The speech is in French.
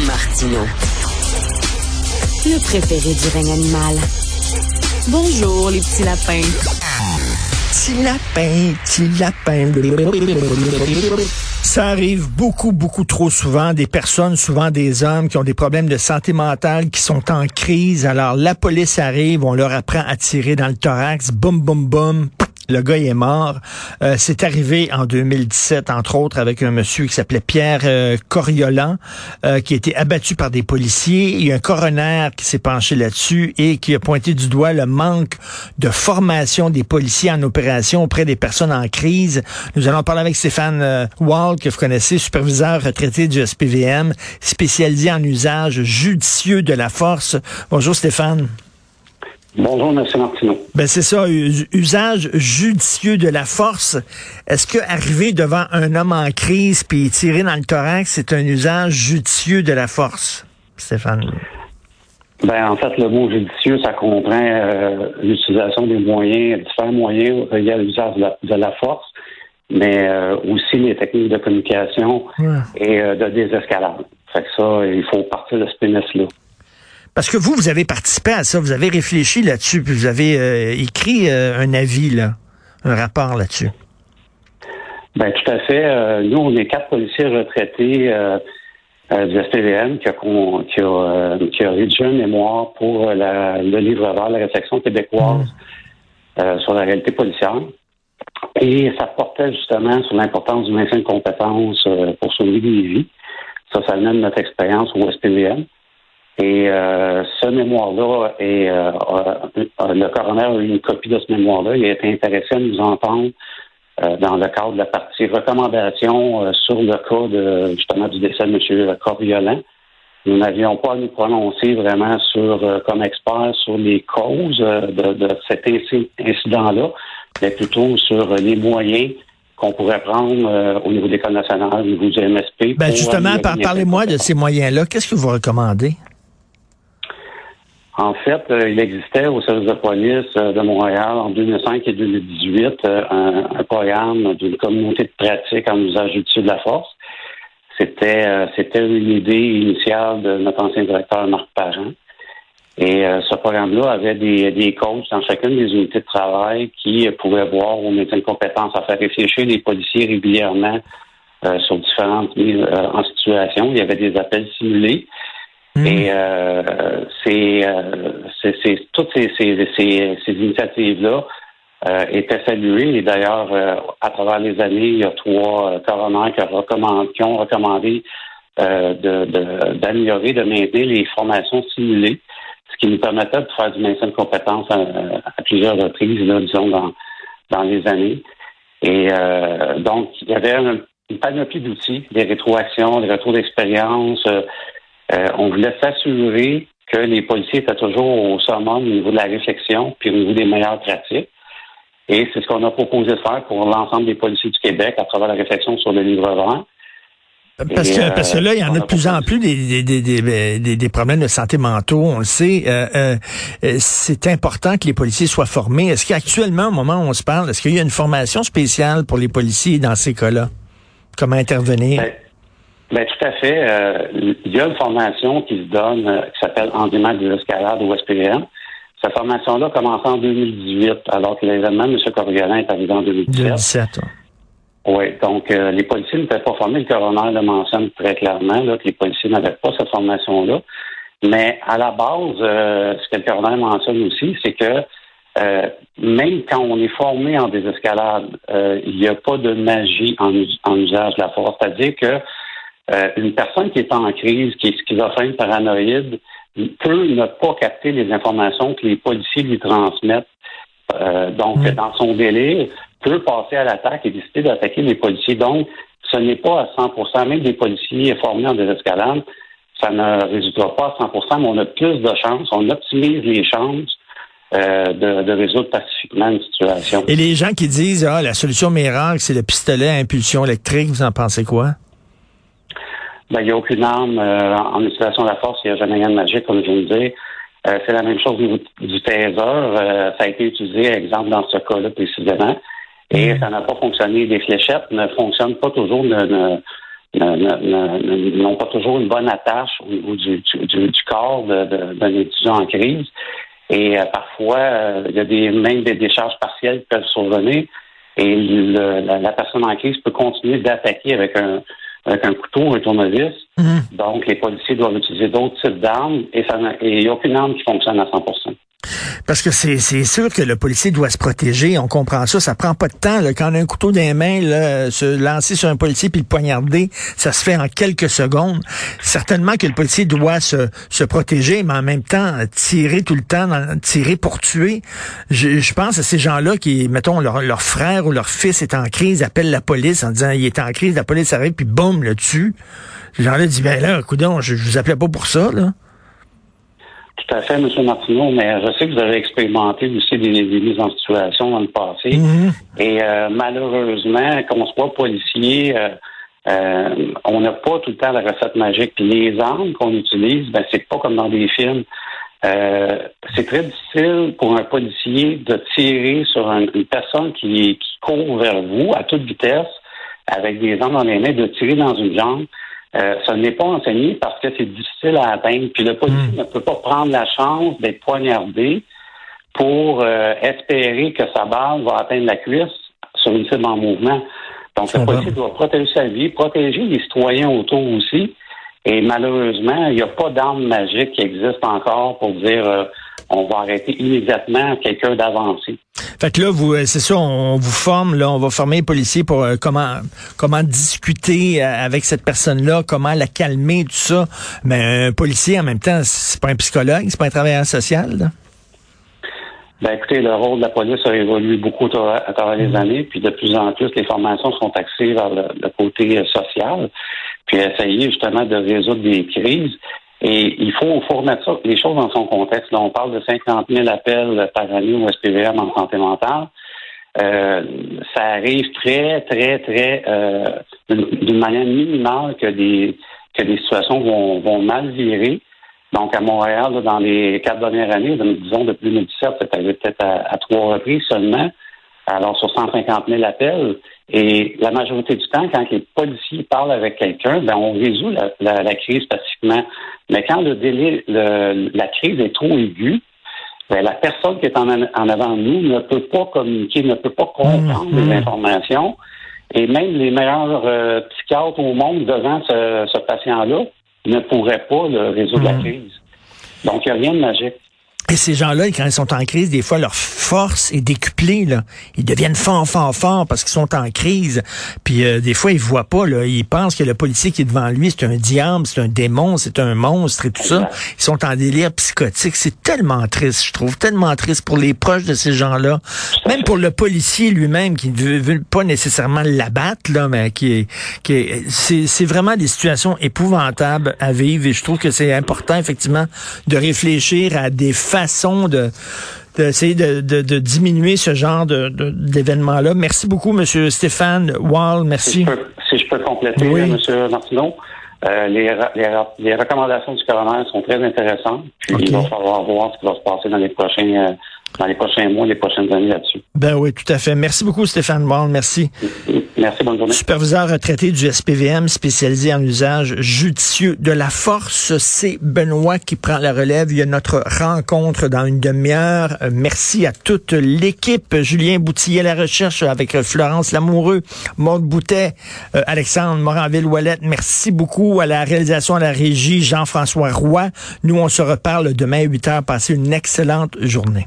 Martino. Le préféré du règne animal. Bonjour, les petits lapins. Petit lapin, petit lapin. Ça arrive beaucoup, beaucoup trop souvent. Des personnes, souvent des hommes, qui ont des problèmes de santé mentale, qui sont en crise. Alors, la police arrive, on leur apprend à tirer dans le thorax. Boum, boum, boum. Le gars est mort. Euh, c'est arrivé en 2017, entre autres, avec un monsieur qui s'appelait Pierre euh, Coriolan, euh, qui a été abattu par des policiers. Il y a un coroner qui s'est penché là-dessus et qui a pointé du doigt le manque de formation des policiers en opération auprès des personnes en crise. Nous allons parler avec Stéphane Wall, que vous connaissez, superviseur retraité du SPVM, spécialisé en usage judicieux de la force. Bonjour Stéphane. Bonjour, M. Martineau. Ben c'est ça, usage judicieux de la force. Est-ce que arriver devant un homme en crise puis tirer dans le thorax, c'est un usage judicieux de la force, Stéphane? Ben en fait, le mot judicieux, ça comprend euh, l'utilisation des moyens, différents moyens reliés à l'usage de, la, force, mais euh, aussi les techniques de communication et euh, de désescalade. Fait que ça, il faut partir de ce prémisse-là. Parce que vous, vous avez participé à ça, vous avez réfléchi là-dessus, puis vous avez euh, écrit euh, un avis, là, un rapport là-dessus. Ben tout à fait. Euh, nous, on est quatre policiers retraités du SPVM qui a, qui, a, qui a rédigé un mémoire pour le livre vert, la réflexion québécoise mmh. sur la réalité policière. Et ça portait justement sur l'importance du maintien de compétences pour sauver des vies. Ça, ça mène notre expérience au SPVM. Et euh, ce mémoire-là, et euh, euh, le coroner a eu une copie de ce mémoire-là. Il a été intéressé à nous entendre dans le cadre de la partie recommandation sur le cas de justement du décès de M. Coriolan. Nous n'avions pas à nous prononcer vraiment sur, comme experts sur les causes de, de cet incident-là, mais plutôt sur les moyens qu'on pourrait prendre au niveau de l'École nationale, au niveau du MSP. Ben justement, parlez-moi de ces moyens-là. Qu'est-ce que vous recommandez? En fait, euh, il existait au service de police euh, de Montréal en 2005 et 2018 euh, un, programme d'une communauté de pratique en usage utile de la force. C'était c'était une idée initiale de notre ancien directeur Marc Parent. Et ce programme-là avait des, des coachs dans chacune des unités de travail qui pouvaient voir au médecin de compétences à faire réfléchir les policiers régulièrement sur différentes mises en situation. Il y avait des appels simulés. Hmm. Et euh, euh, c'est, toutes ces, ces, ces, ces initiatives-là euh, étaient saluées. Et d'ailleurs, euh, à travers les années, il y a trois coroners qui, ont recommandé de, d'améliorer, de, maintenir les formations simulées, ce qui nous permettait de faire du maintien de compétences à, plusieurs reprises, là, disons, dans, dans les années. Et donc, il y avait une panoplie d'outils, des rétroactions, des retours d'expérience, euh, on voulait s'assurer que les policiers étaient toujours au summum au niveau de la réflexion puis au niveau des meilleures pratiques. Et c'est ce qu'on a proposé de faire pour l'ensemble des policiers du Québec à travers la réflexion sur le livre blanc. Parce que, parce que là, il y en a de plus en plus des, des, des, des, problèmes de santé mentaux, on le sait. Euh, euh, c'est important que les policiers soient formés. Est-ce qu'actuellement, au moment où on se parle, est-ce qu'il y a une formation spéciale pour les policiers dans ces cas-là? Comment intervenir? Ben, ben, tout à fait. Euh, il y a une formation qui se donne, euh, qui s'appelle Endément des escalades au SPM. Cette formation-là a commencé en 2018, alors que l'événement de M. Corriolin est arrivé en 2017. 2017, oui. donc euh, les policiers n'étaient pas formés. Le coroner le mentionne très clairement là, que les policiers n'avaient pas cette formation-là. Mais à la base, ce que le coroner mentionne aussi, c'est que même quand on est formé en désescalade, il n'y a pas de magie en, en usage de la force. C'est-à-dire que euh, une personne qui est en crise, qui est schizophrène, paranoïde, peut ne pas capter les informations que les policiers lui transmettent. Euh, donc, mm. dans son délire, peut passer à l'attaque et décider d'attaquer les policiers. Donc, ce n'est pas à 100% même des policiers formés en désescalade, ça ne résoudra pas à 100% mais on a plus de chances, on optimise les chances euh, de, de, résoudre pacifiquement une situation. Et les gens qui disent, ah, la solution miracle, c'est le pistolet à impulsion électrique, vous en pensez quoi? Ben, il n'y a aucune arme euh, en utilisation de la force, il n'y a jamais rien de magique, comme je viens de dire. Euh, c'est la même chose du, du taser. Euh, ça a été utilisé, exemple, dans ce cas-là précisément. Et mm. ça n'a pas fonctionné. Les fléchettes ne fonctionnent pas toujours, ne, n'ont pas toujours une bonne attache au niveau du, corps d'un étudiant en crise. Et euh, parfois, euh, il y a des, même des décharges partielles qui peuvent survenir. Et la, personne en crise peut continuer d'attaquer avec un, avec un couteau, un tournevis. Mhm. Donc, les policiers doivent utiliser d'autres types d'armes et il n'y a aucune arme qui fonctionne à 100 parce que c'est sûr que le policier doit se protéger, on comprend ça, ça prend pas de temps. Quand un couteau dans les mains, se lancer sur un policier puis le poignarder, ça se fait en quelques secondes. Certainement que le policier doit se, protéger, mais en même temps, tirer tout le temps, tirer pour tuer. Je, pense à ces gens-là qui, mettons, leur, leur, frère ou leur fils est en crise, appellent la police en disant il est en crise, la police arrive, puis boum, le tue. Ces gens-là disent, ben là, coudon, je, je vous appelais pas pour ça, là. Tout à fait, M. Martineau, mais je sais que vous avez expérimenté aussi des, mises en situation dans le passé. Mm-hmm. Et euh, malheureusement, qu'on soit policier, euh, euh, on n'a pas tout le temps la recette magique. Les armes qu'on utilise, ben c'est pas comme dans des films. c'est très difficile pour un policier de tirer sur une personne qui, qui court vers vous à toute vitesse avec des armes dans les mains, de tirer dans une jambe. Euh, ça n'est pas enseigné parce que c'est difficile à atteindre. Puis le policier hmm. ne peut pas prendre la chance d'être poignardé pour euh, espérer que sa balle va atteindre la cuisse sur une cible en mouvement. Donc, le policier doit protéger sa vie, protéger les citoyens autour aussi. Et malheureusement, il n'y a pas d'arme magique qui existe encore pour dire euh, on va arrêter immédiatement quelqu'un d'avancer. Fait que là, vous, euh, c'est ça, on vous forme, là, on va former les policiers pour euh, comment comment discuter euh, avec cette personne-là, comment la calmer, tout ça. Mais un policier, en même temps, c'est pas un psychologue, c'est pas un travailleur social. Là. Ben, écoutez, le rôle de la police a évolué beaucoup à travers les mm. années, puis de plus en plus, les formations sont axées vers le, le côté social, puis essayer justement de résoudre des crises. Et il faut, faut remettre ça, les choses dans son contexte. Là, on parle de 50 000 appels par année au SPVM en santé mentale. Euh, ça arrive très, très, très, euh, d'une manière minimale que des que des situations vont, vont mal virer. Donc, à Montréal, dans les quatre dernières années, disons depuis 2017, c'est arrivé peut-être à, trois reprises seulement. Alors, sur 150 000 appels, et la majorité du temps, quand les policiers parlent avec quelqu'un, ben on résout la, crise pacifiquement. Mais quand le délai, la crise est trop aiguë, ben la personne qui est en, avant de nous ne peut pas communiquer, ne peut pas comprendre les mmh, mmh. informations. Et même les meilleurs euh, psychiatres au monde devant ce, patient-là ne pourraient pas le résoudre la mmh. crise. Donc, il n'y a rien de magique. Et ces gens-là, quand ils sont en crise, des fois, leur force est décuplée. Là. Ils deviennent forts, forts, forts parce qu'ils sont en crise. Puis euh, des fois, ils voient pas. Là. Ils pensent que le policier qui est devant lui, c'est un diable, c'est un démon, c'est un monstre et tout ça. Ils sont en délire psychotique. C'est tellement triste, je trouve. Tellement triste pour les proches de ces gens-là. Même pour le policier lui-même qui ne veut, pas nécessairement l'abattre, là, mais qui est... Qui est c'est vraiment des situations épouvantables à vivre. Et je trouve que c'est important, effectivement, de réfléchir à des façon de d'essayer de, de, diminuer ce genre de, d'événements-là. Merci beaucoup, Monsieur Stéphane Wall. Merci. Si je peux, compléter, oui. M. Martineau. Euh, les, les, recommandations du coroner sont très intéressantes. Puis il va falloir voir ce qui va se passer dans les prochains euh, dans les prochains mois, les prochaines années là-dessus. Ben oui, tout à fait. Merci beaucoup, Stéphane Wall. Merci. Merci, bonne journée. Superviseur retraité du SPVM spécialisé en usage judicieux de la force, c'est Benoît qui prend la relève. Il y a notre rencontre dans une demi-heure. Euh, merci à toute l'équipe. Julien Boutillet à la recherche avec Florence Lamoureux, Maude Boutet, euh, Alexandre Moranville-Ouellette. Merci beaucoup à la réalisation à la régie Jean-François Roy. Nous, on se reparle demain à 8 heures. Passez une excellente journée.